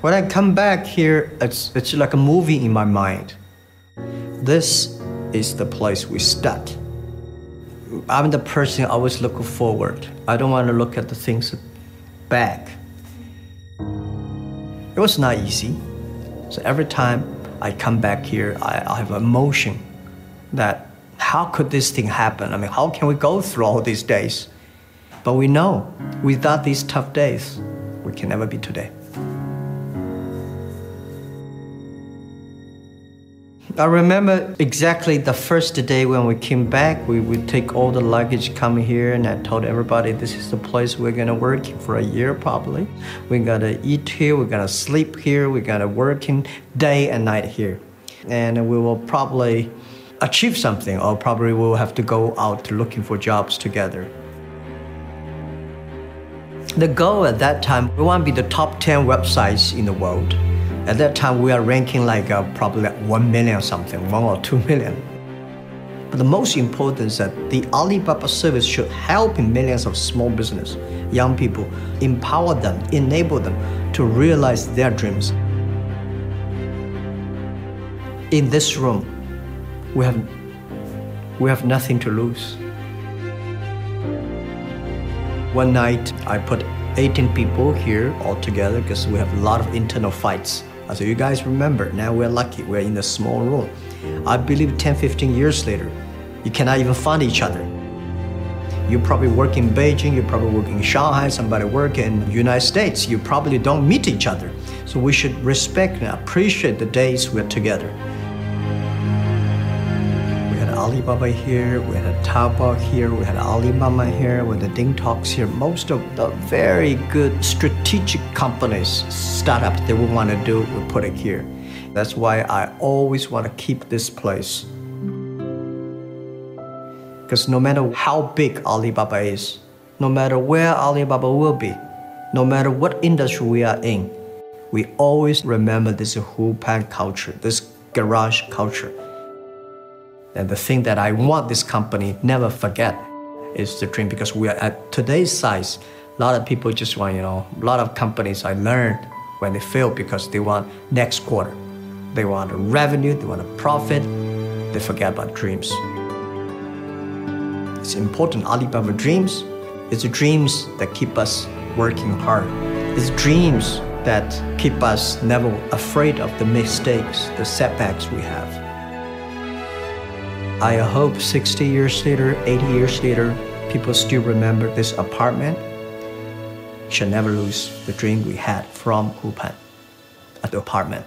When I come back here, it's, it's like a movie in my mind. This is the place we start. I'm the person always looking forward. I don't want to look at the things back. It was not easy. So every time I come back here, I, I have emotion that how could this thing happen? I mean, how can we go through all these days? But we know without these tough days, we can never be today. I remember exactly the first day when we came back. We would take all the luggage, come here, and I told everybody this is the place we're gonna work for a year probably. We're gonna eat here, we're gonna sleep here, we're gonna work in day and night here. And we will probably achieve something, or probably we'll have to go out looking for jobs together. The goal at that time, we want to be the top 10 websites in the world. At that time, we are ranking like uh, probably like 1 million or something, 1 or 2 million. But the most important is that the Alibaba service should help millions of small business, young people, empower them, enable them to realize their dreams. In this room, we have, we have nothing to lose. One night, I put 18 people here all together because we have a lot of internal fights. So you guys remember, now we're lucky, we're in a small room. I believe 10, 15 years later, you cannot even find each other. You probably work in Beijing, you probably work in Shanghai, somebody work in the United States. You probably don't meet each other. So we should respect and appreciate the days we're together. Alibaba here, we had a Taobao here, we had Alibaba here, we had the DingTalks here. Most of the very good strategic companies, startup that we want to do, we put it here. That's why I always want to keep this place. Because no matter how big Alibaba is, no matter where Alibaba will be, no matter what industry we are in, we always remember this Hupan culture, this garage culture. And the thing that I want this company never forget is the dream because we are at today's size. A lot of people just want, you know, a lot of companies I learned when they fail because they want next quarter. They want a revenue, they want a profit, they forget about dreams. It's important. Alibaba dreams. It's the dreams that keep us working hard. It's dreams that keep us never afraid of the mistakes, the setbacks we have. I hope 60 years later, 80 years later, people still remember this apartment. Should never lose the dream we had from Hupan at the apartment.